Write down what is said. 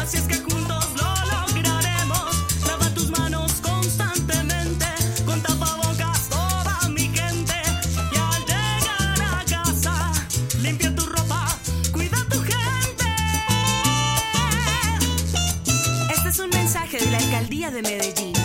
Así es que juntos lo lograremos. Lava tus manos constantemente. Con tapabocas toda mi gente. Y al llegar a casa, limpia tu ropa, cuida a tu gente. Este es un mensaje de la alcaldía de Medellín.